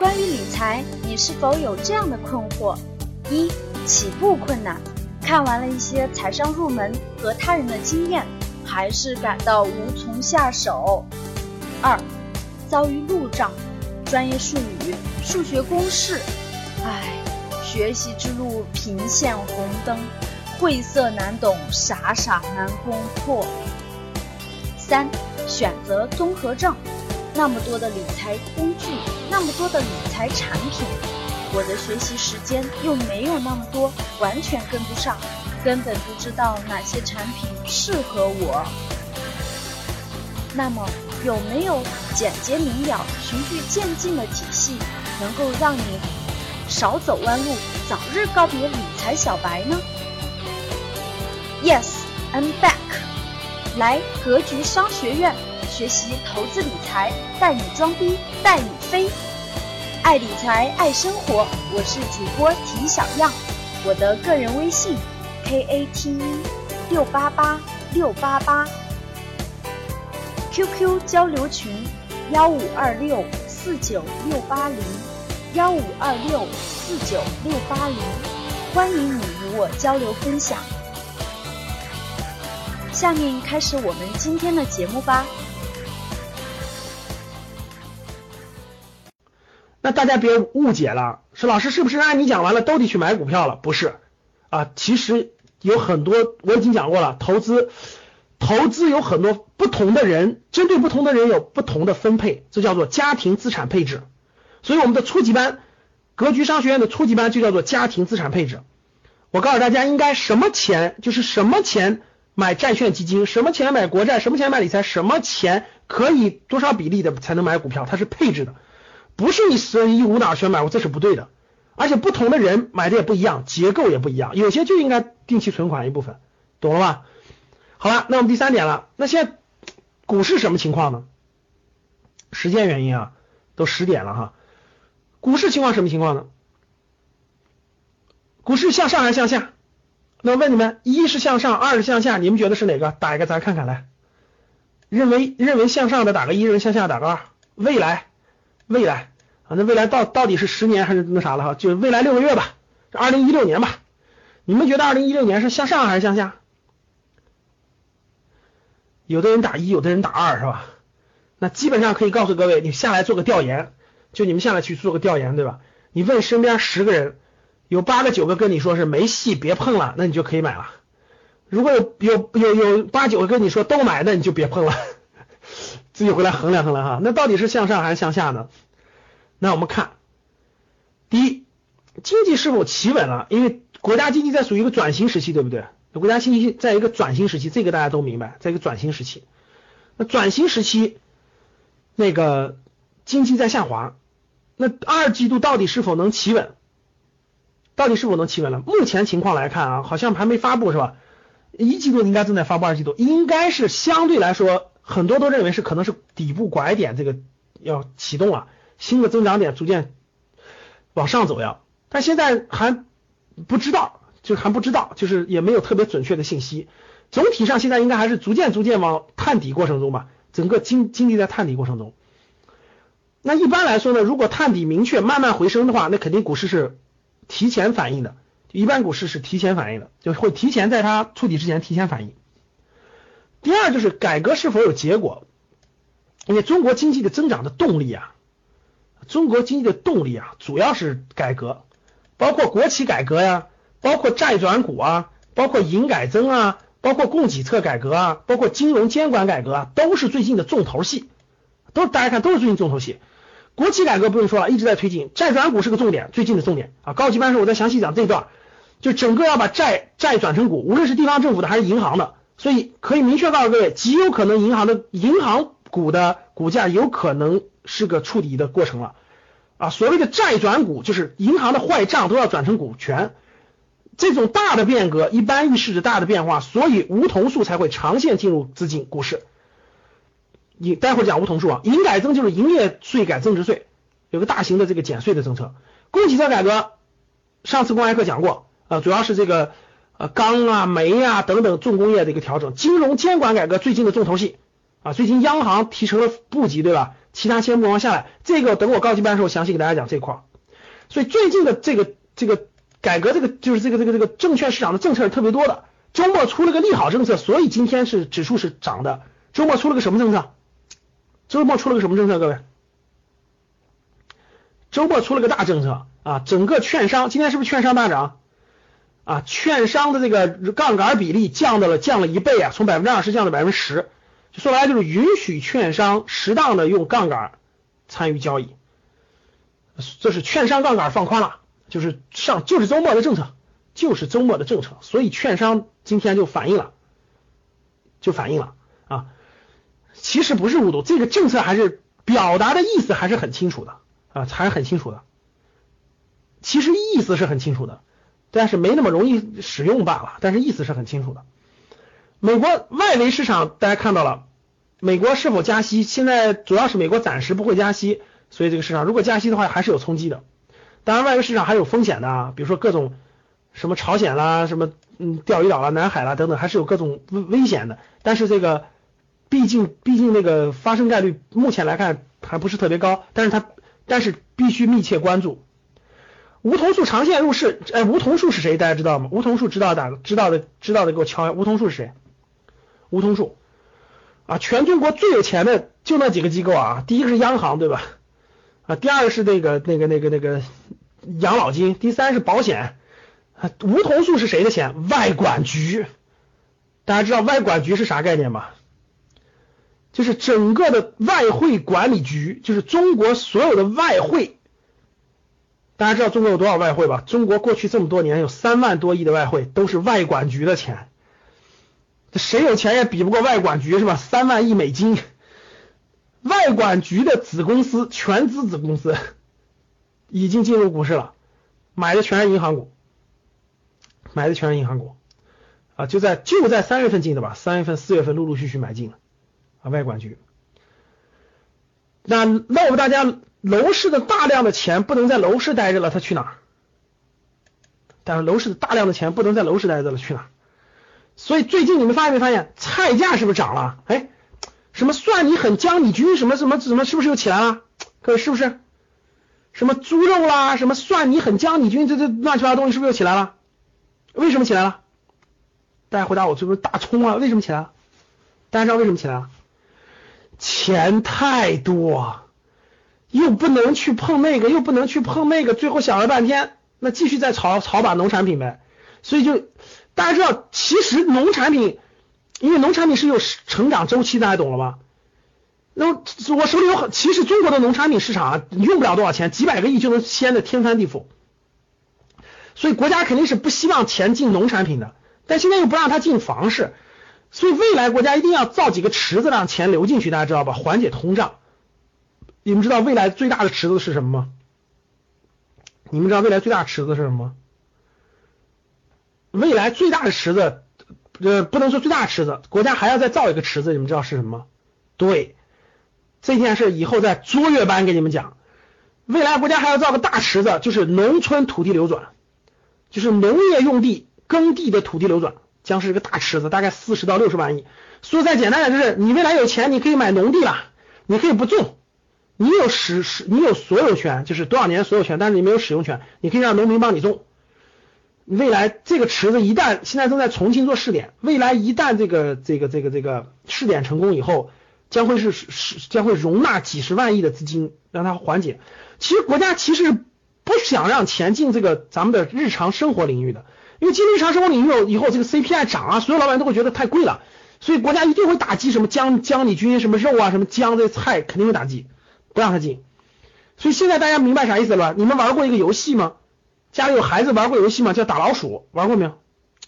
关于理财，你是否有这样的困惑：一、起步困难，看完了一些财商入门和他人的经验，还是感到无从下手；二、遭遇路障，专业术语、数学公式，唉，学习之路频现红灯，晦涩难懂，傻傻难攻破；三、选择综合症。那么多的理财工具，那么多的理财产品，我的学习时间又没有那么多，完全跟不上，根本不知道哪些产品适合我。那么，有没有简洁明了、循序渐进的体系，能够让你少走弯路，早日告别理财小白呢？Yes, I'm back。来格局商学院。学习投资理财，带你装逼带你飞，爱理财爱生活，我是主播提小样，我的个人微信 k a t e 六八八六八八，QQ 交流群幺五二六四九六八零幺五二六四九六八零，欢迎你与我交流分享。下面开始我们今天的节目吧。大家别误解了，说老师是不是按你讲完了都得去买股票了？不是啊，其实有很多我已经讲过了，投资投资有很多不同的人，针对不同的人有不同的分配，这叫做家庭资产配置。所以我们的初级班，格局商学院的初级班就叫做家庭资产配置。我告诉大家，应该什么钱就是什么钱买债券基金，什么钱买国债，什么钱买理财，什么钱可以多少比例的才能买股票，它是配置的。不是你随意无脑全买，我这是不对的。而且不同的人买的也不一样，结构也不一样，有些就应该定期存款一部分，懂了吧？好了，那我们第三点了，那现在股市什么情况呢？时间原因啊，都十点了哈。股市情况什么情况呢？股市向上还是向下？那问你们，一是向上，二是向下，你们觉得是哪个？打一个，咱看看来。认为认为向上的打个一，认为向下打个二。未来。未来啊，那未来到到底是十年还是那啥了哈？就未来六个月吧，二零一六年吧。你们觉得二零一六年是向上还是向下？有的人打一，有的人打二，是吧？那基本上可以告诉各位，你下来做个调研，就你们下来去做个调研，对吧？你问身边十个人，有八个九个跟你说是没戏，别碰了，那你就可以买了。如果有有有有八九个跟你说都买，那你就别碰了。自己回来衡量衡量哈，那到底是向上还是向下呢？那我们看，第一，经济是否企稳了？因为国家经济在属于一个转型时期，对不对？国家经济在一个转型时期，这个大家都明白，在一个转型时期。那转型时期，那个经济在下滑，那二季度到底是否能企稳？到底是否能企稳了？目前情况来看啊，好像还没发布是吧？一季度应该正在发布，二季度应该是相对来说。很多都认为是可能是底部拐点，这个要启动了，新的增长点逐渐往上走呀，但现在还不知道，就还不知道，就是也没有特别准确的信息。总体上现在应该还是逐渐逐渐往探底过程中吧，整个经经历在探底过程中。那一般来说呢，如果探底明确慢慢回升的话，那肯定股市是提前反应的，一般股市是提前反应的，就会提前在它触底之前提前反应。第二就是改革是否有结果？因为中国经济的增长的动力啊，中国经济的动力啊，主要是改革，包括国企改革呀，包括债转股啊，包括营改增啊，包括供给侧改革啊，包括金融监管改革啊，都是最近的重头戏，都大家看都是最近重头戏。国企改革不用说了，一直在推进，债转股是个重点，最近的重点啊。高级班时候我再详细讲这一段，就整个要把债债转成股，无论是地方政府的还是银行的。所以可以明确告诉各位，极有可能银行的银行股的股价有可能是个触底的过程了啊！所谓的债转股，就是银行的坏账都要转成股权，这种大的变革一般预示着大的变化，所以梧桐树才会长线进入资金股市。你待会儿讲梧桐树啊，营改增就是营业税改增值税，有个大型的这个减税的政策。供给侧改革，上次公开课讲过啊，主要是这个。呃，钢啊、煤啊等等重工业的一个调整，金融监管改革最近的重头戏啊，最近央行提成了部级，对吧？其他钱不往下来。这个等我高级班的时候详细给大家讲这块儿。所以最近的这个这个改革，这个就是这个这个这个证券市场的政策是特别多的。周末出了个利好政策，所以今天是指数是涨的。周末出了个什么政策？周末出了个什么政策？各位，周末出了个大政策啊！整个券商今天是不是券商大涨？啊，券商的这个杠杆比例降到了降了一倍啊，从百分之二十降到百分之十，说白了就是允许券商适当的用杠杆参与交易，这是券商杠杆放宽了，就是上就是周末的政策，就是周末的政策，所以券商今天就反映了，就反映了啊，其实不是误读，这个政策还是表达的意思还是很清楚的啊，还是很清楚的，其实意思是很清楚的。但是没那么容易使用罢了，但是意思是很清楚的。美国外围市场大家看到了，美国是否加息？现在主要是美国暂时不会加息，所以这个市场如果加息的话还是有冲击的。当然外围市场还有风险的啊，比如说各种什么朝鲜啦、什么嗯钓鱼岛啦、南海啦等等，还是有各种危危险的。但是这个毕竟毕竟那个发生概率目前来看还不是特别高，但是它但是必须密切关注。梧桐树长线入市，哎，梧桐树是谁？大家知道吗？梧桐树知道的，知道的，知道的，给我敲。梧桐树是谁？梧桐树啊，全中国最有钱的就那几个机构啊，第一个是央行，对吧？啊，第二个是那个那个那个那个养老金，第三是保险。梧桐树是谁的钱？外管局。大家知道外管局是啥概念吗？就是整个的外汇管理局，就是中国所有的外汇。大家知道中国有多少外汇吧？中国过去这么多年有三万多亿的外汇，都是外管局的钱。谁有钱也比不过外管局是吧？三万亿美金，外管局的子公司全资子公司已经进入股市了，买的全是银行股，买的全是银行股啊！就在就在三月份进的吧，三月份、四月份陆陆续续买进了啊，外管局。那那我们大家。楼市的大量的钱不能在楼市待着了，他去哪儿？但是楼市的大量的钱不能在楼市待着了，去哪儿？所以最近你们发现没发现菜价是不是涨了？哎，什么蒜泥粉、姜你军什么什么什么是不是又起来了？各位是不是？什么猪肉啦，什么蒜泥粉、姜你军这这乱七八糟东西是不是又起来了？为什么起来了？大家回答我，是不是大葱啊？为什么起来了？大家知道为什么起来了？钱太多。又不能去碰那个，又不能去碰那个，最后想了半天，那继续再炒炒把农产品呗。所以就大家知道，其实农产品，因为农产品是有成长周期，大家懂了吗？那我手里有很，其实中国的农产品市场啊，用不了多少钱，几百个亿就能掀的天翻地覆。所以国家肯定是不希望钱进农产品的，但现在又不让它进房市，所以未来国家一定要造几个池子让钱流进去，大家知道吧？缓解通胀。你们知道未来最大的池子是什么吗？你们知道未来最大池子是什么？未来最大的池子，呃，不能说最大池子，国家还要再造一个池子，你们知道是什么？对，这件事以后在卓越班给你们讲。未来国家还要造个大池子，就是农村土地流转，就是农业用地耕地的土地流转，将是一个大池子，大概四十到六十万亿。说再简单点，就是你未来有钱，你可以买农地了，你可以不种。你有使使，你有所有权，就是多少年所有权，但是你没有使用权。你可以让农民帮你种。未来这个池子一旦现在正在重新做试点，未来一旦这个这个这个这个试点成功以后，将会是是将会容纳几十万亿的资金，让它缓解。其实国家其实不想让钱进这个咱们的日常生活领域的，因为进日常生活领域以后，这个 CPI 涨啊，所有老板都会觉得太贵了，所以国家一定会打击什么姜姜米菌、什么肉啊、什么姜这菜肯定会打击。不让他进，所以现在大家明白啥意思了吧？你们玩过一个游戏吗？家里有孩子玩过游戏吗？叫打老鼠，玩过没有？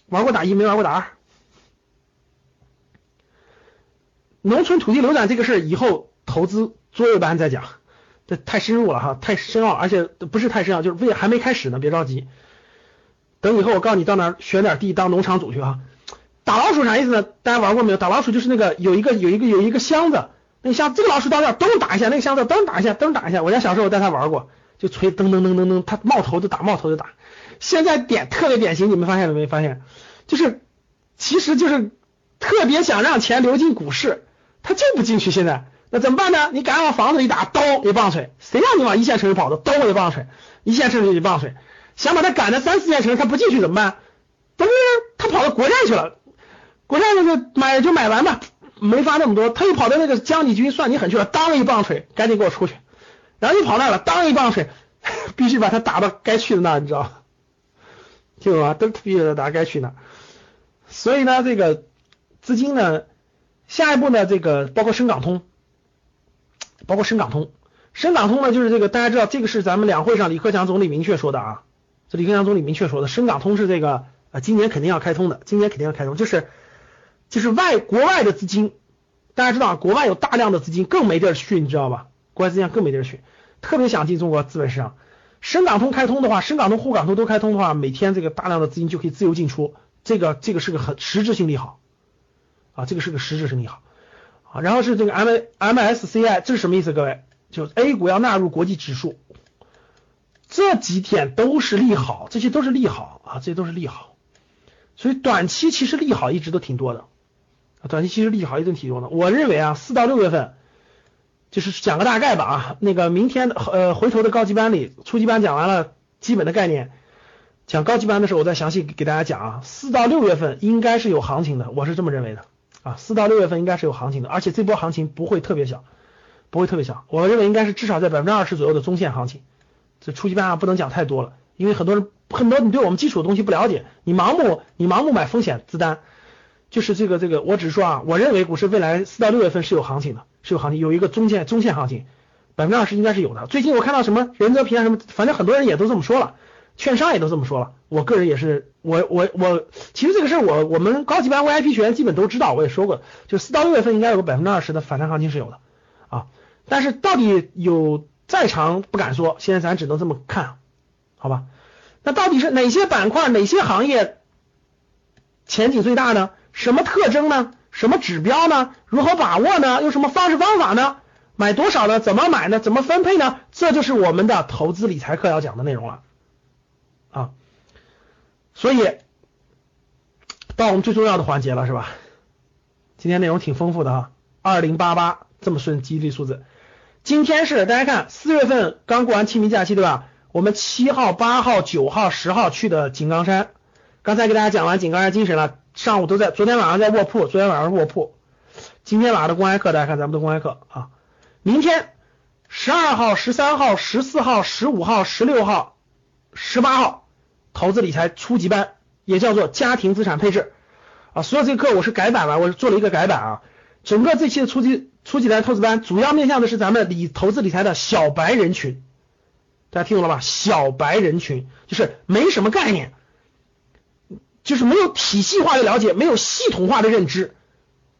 玩过打一没玩过打二。农村土地流转这个事儿，以后投资作业班再讲，这太深入了哈，太深奥，而且不是太深奥，就是为还没开始呢，别着急。等以后我告诉你到哪选点地当农场主去哈。打老鼠啥意思呢？大家玩过没有？打老鼠就是那个有一个有一个有一个箱子。那像这个老鼠到这儿噔打一下，那个箱子噔打一下，噔打一下。我家小时候我带他玩过，就锤噔噔噔噔噔，他冒头就打，冒头就打。现在点特别典型，你们发现了没？发现就是其实就是特别想让钱流进股市，他就不进去。现在那怎么办呢？你敢往房子里打，咚一棒槌，谁让你往一线城市跑的？咚一棒槌，一线城市一棒槌，想把他赶到三四线城市，他不进去怎么办？不是他跑到国债去了，国债那个买就买完吧，没发那么多，他又跑到那个江里军算你狠去了，当一棒槌，赶紧给我出去，然后又跑那了，当一棒槌，必须把他打到该去的那，你知道？听懂吗？都必须得打该去那。所以呢，这个资金呢，下一步呢，这个包括深港通。包括深港通，深港通呢，就是这个大家知道，这个是咱们两会上李克强总理明确说的啊，这李克强总理明确说的，深港通是这个呃今年肯定要开通的，今年肯定要开通，就是就是外国外的资金，大家知道国外有大量的资金更没地儿去，你知道吧？国外资金更没地儿去，特别想进中国资本市场。深港通开通的话，深港通、沪港通都开通的话，每天这个大量的资金就可以自由进出，这个这个是个很实质性利好啊，这个是个实质性利好。啊，然后是这个 M M S C I，这是什么意思？各位，就 A 股要纳入国际指数，这几点都是利好，这些都是利好啊，这些都是利好。所以短期其实利好一直都挺多的，短期其实利好一直挺多的。我认为啊，四到六月份，就是讲个大概吧啊，那个明天呃回头的高级班里，初级班讲完了基本的概念，讲高级班的时候我再详细给大家讲啊，四到六月份应该是有行情的，我是这么认为的。啊，四到六月份应该是有行情的，而且这波行情不会特别小，不会特别小。我认为应该是至少在百分之二十左右的中线行情。这初级班啊不能讲太多了，因为很多人很多你对我们基础的东西不了解，你盲目你盲目买风险资单，就是这个这个，我只是说啊，我认为股市未来四到六月份是有行情的，是有行情，有一个中线中线行情，百分之二十应该是有的。最近我看到什么任泽平啊什么，反正很多人也都这么说了。券商也都这么说了，我个人也是，我我我，其实这个事儿我我们高级班 VIP 学员基本都知道，我也说过，就四到六月份应该有个百分之二十的反弹行情是有的啊，但是到底有再长不敢说，现在咱只能这么看，好吧？那到底是哪些板块、哪些行业前景最大呢？什么特征呢？什么指标呢？如何把握呢？用什么方式方法呢？买多少呢？怎么买呢？怎么分配呢？这就是我们的投资理财课要讲的内容了。啊，所以到我们最重要的环节了，是吧？今天内容挺丰富的哈，二零八八这么顺吉利数字。今天是大家看四月份刚过完清明假期，对吧？我们七号、八号、九号、十号去的井冈山，刚才给大家讲完井冈山精神了，上午都在，昨天晚上在卧铺，昨天晚上卧铺，今天晚上的公开课，大家看咱们的公开课啊。明天十二号、十三号、十四号、十五号、十六号、十八号。投资理财初级班，也叫做家庭资产配置啊，所有这个课我是改版了，我是做了一个改版啊。整个这期的初级初级来投资班，主要面向的是咱们理投资理财的小白人群，大家听懂了吧？小白人群就是没什么概念，就是没有体系化的了解，没有系统化的认知，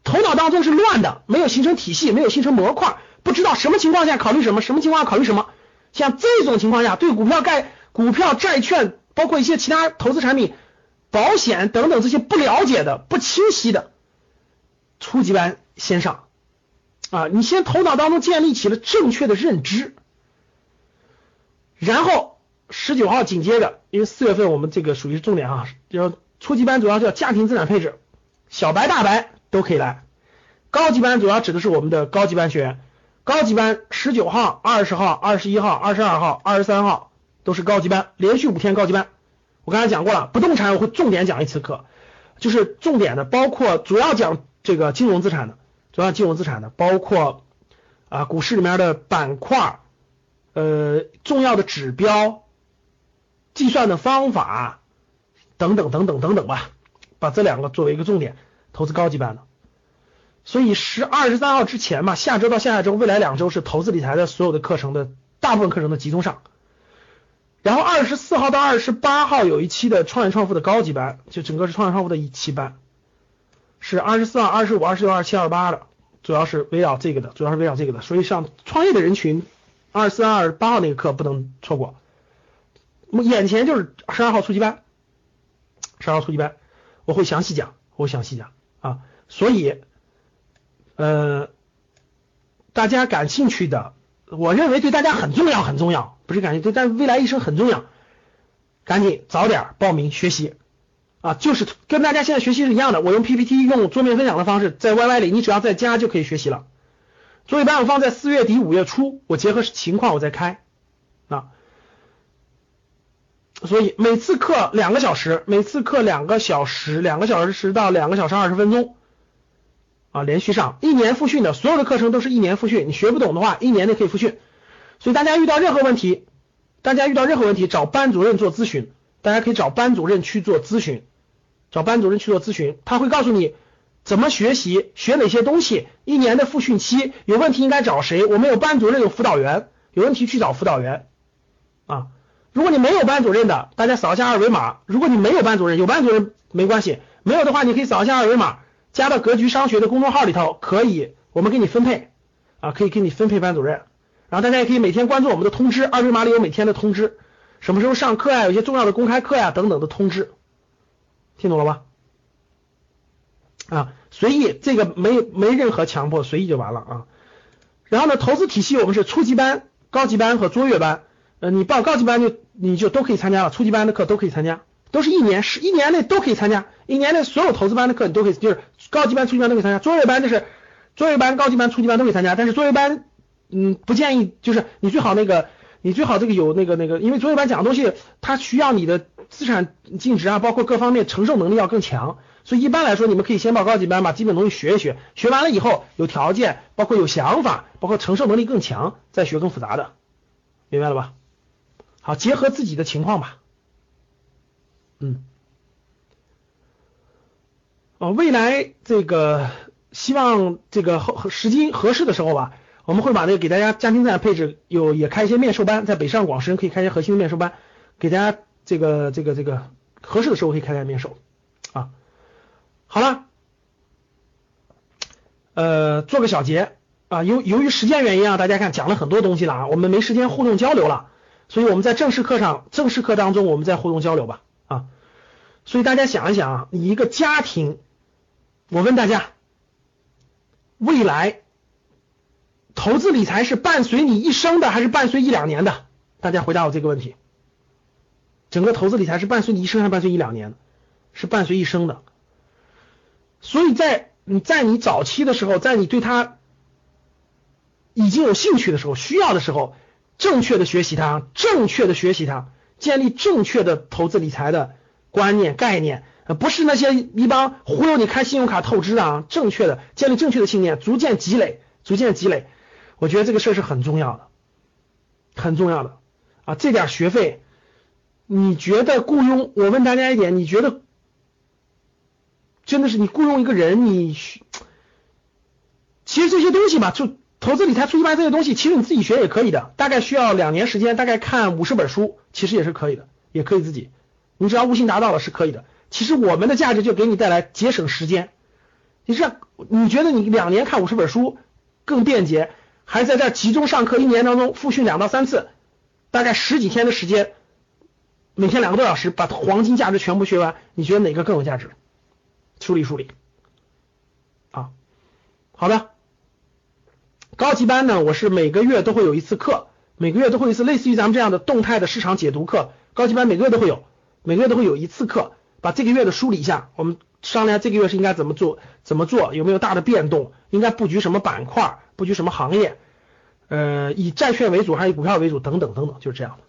头脑当中是乱的，没有形成体系，没有形成模块，不知道什么情况下考虑什么，什么情况下考虑什么。像这种情况下，对股票概股票债券。包括一些其他投资产品、保险等等这些不了解的、不清晰的，初级班先上啊！你先头脑当中建立起了正确的认知，然后十九号紧接着，因为四月份我们这个属于是重点啊，要初级班主要叫家庭资产配置，小白大白都可以来，高级班主要指的是我们的高级班学员，高级班十九号、二十号、二十一号、二十二号、二十三号。都是高级班，连续五天高级班。我刚才讲过了，不动产我会重点讲一次课，就是重点的，包括主要讲这个金融资产的，主要金融资产的，包括啊股市里面的板块，呃重要的指标，计算的方法等等等等等等吧，把这两个作为一个重点，投资高级班的。所以十二十三号之前嘛，下周到下下周，未来两周是投资理财的所有的课程的大部分课程的集中上。然后二十四号到二十八号有一期的创业创富的高级班，就整个是创业创富的一期班，是二十四号、二十五、二十六、二十七、二十八的，主要是围绕这个的，主要是围绕这个的。所以上创业的人群，二十四、二十八号那个课不能错过。眼前就是十二号初级班，十二号初级班我会详细讲，我会详细讲啊。所以，呃，大家感兴趣的，我认为对大家很重要，很重要。不是感兴趣，但未来一生很重要，赶紧早点报名学习啊！就是跟大家现在学习是一样的，我用 PPT 用桌面分享的方式，在 YY 里，你只要在家就可以学习了作业班我放在四月底五月初，我结合情况我再开。所以每次课两个小时，每次课两个小时，两个小时到两个小时二十分钟啊，连续上一年复训的，所有的课程都是一年复训，你学不懂的话，一年内可以复训。所以大家遇到任何问题，大家遇到任何问题找班主任做咨询，大家可以找班主任去做咨询，找班主任去做咨询，他会告诉你怎么学习，学哪些东西，一年的复训期有问题应该找谁，我们有班主任有辅导员，有问题去找辅导员啊。如果你没有班主任的，大家扫一下二维码。如果你没有班主任，有班主任没关系，没有的话，你可以扫一下二维码，加到格局商学的公众号里头，可以，我们给你分配啊，可以给你分配班主任。然后大家也可以每天关注我们的通知，二维码里有每天的通知，什么时候上课呀，有些重要的公开课呀等等的通知，听懂了吧？啊，随意，这个没没任何强迫，随意就完了啊。然后呢，投资体系我们是初级班、高级班和卓越班。呃，你报高级班就你就都可以参加了，初级班的课都可以参加，都是一年是一年内都可以参加，一年内所有投资班的课你都可以，就是高级班、初级班都可以参加，作业班就是作业班、高级班、初级班都可以参加，但是作业班，嗯，不建议，就是你最好那个，你最好这个有那个那个，因为作业班讲的东西，它需要你的资产净值啊，包括各方面承受能力要更强，所以一般来说，你们可以先报高级班，把基本东西学一学，学完了以后有条件，包括有想法，包括承受能力更强，再学更复杂的，明白了吧？好，结合自己的情况吧。嗯，哦，未来这个希望这个合时机合适的时候吧，我们会把那个给大家家庭资产配置有也开一些面授班，在北上广深可以开一些核心的面授班，给大家这个这个这个合适的时候可以开开面授啊。好了，呃，做个小结啊，由由于时间原因啊，大家看讲了很多东西了啊，我们没时间互动交流了。所以我们在正式课上，正式课当中，我们再互动交流吧啊！所以大家想一想啊，你一个家庭，我问大家，未来投资理财是伴随你一生的，还是伴随一两年的？大家回答我这个问题。整个投资理财是伴随你一生，还是伴随一两年？是伴随一生的。所以在你在你早期的时候，在你对他已经有兴趣的时候，需要的时候。正确的学习它，正确的学习它，建立正确的投资理财的观念概念，不是那些一帮忽悠你开信用卡透支的啊！正确的建立正确的信念，逐渐积累，逐渐积累，我觉得这个事儿是很重要的，很重要的啊！这点学费，你觉得雇佣？我问大家一点，你觉得真的是你雇佣一个人，你其实这些东西吧，就。投资理财初级班这些东西，其实你自己学也可以的，大概需要两年时间，大概看五十本书，其实也是可以的，也可以自己，你只要悟性达到了是可以的。其实我们的价值就给你带来节省时间，你这你觉得你两年看五十本书更便捷，还是在这集中上课一年当中复训两到三次，大概十几天的时间，每天两个多小时把黄金价值全部学完，你觉得哪个更有价值？梳理梳理，啊，好的。高级班呢，我是每个月都会有一次课，每个月都会一次类似于咱们这样的动态的市场解读课。高级班每个月都会有，每个月都会有一次课，把这个月的梳理一下，我们商量这个月是应该怎么做，怎么做，有没有大的变动，应该布局什么板块，布局什么行业，呃，以债券为主还是以股票为主，等等等等，就是这样的。